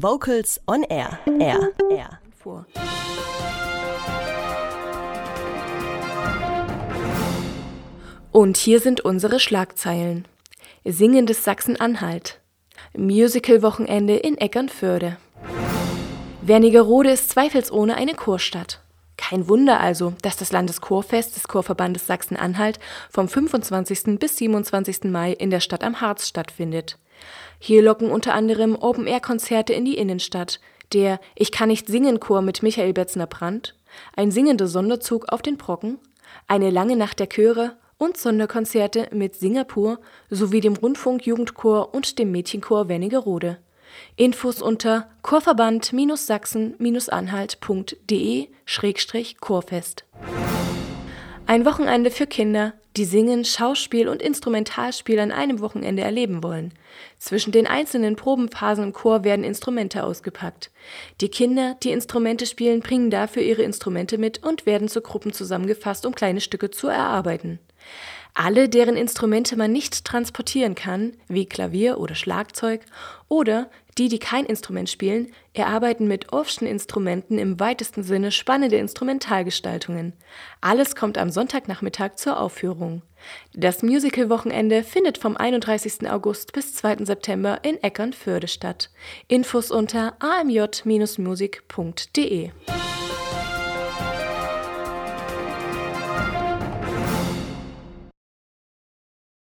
Vocals on Air. Air. Air. Vor. Und hier sind unsere Schlagzeilen. Singendes Sachsen-Anhalt. Musical-Wochenende in Eckernförde. Wernigerode ist zweifelsohne eine Chorstadt. Kein Wunder also, dass das Landeschorfest des Chorverbandes Sachsen-Anhalt vom 25. bis 27. Mai in der Stadt am Harz stattfindet. Hier locken unter anderem Open-Air-Konzerte in die Innenstadt, der Ich kann nicht singen Chor mit Michael Betzner-Brandt, ein singender Sonderzug auf den Brocken, eine lange Nacht der Chöre und Sonderkonzerte mit Singapur sowie dem Rundfunk-Jugendchor und dem Mädchenchor Wernigerode. Infos unter chorverband-sachsen-anhalt.de-chorfest. Ein Wochenende für Kinder, die Singen, Schauspiel und Instrumentalspiel an einem Wochenende erleben wollen. Zwischen den einzelnen Probenphasen im Chor werden Instrumente ausgepackt. Die Kinder, die Instrumente spielen, bringen dafür ihre Instrumente mit und werden zu Gruppen zusammengefasst, um kleine Stücke zu erarbeiten. Alle, deren Instrumente man nicht transportieren kann, wie Klavier oder Schlagzeug, oder die, die kein Instrument spielen, erarbeiten mit Orffschen Instrumenten im weitesten Sinne spannende Instrumentalgestaltungen. Alles kommt am Sonntagnachmittag zur Aufführung. Das Musical-Wochenende findet vom 31. August bis 2. September in Eckernförde statt. Infos unter amj-musik.de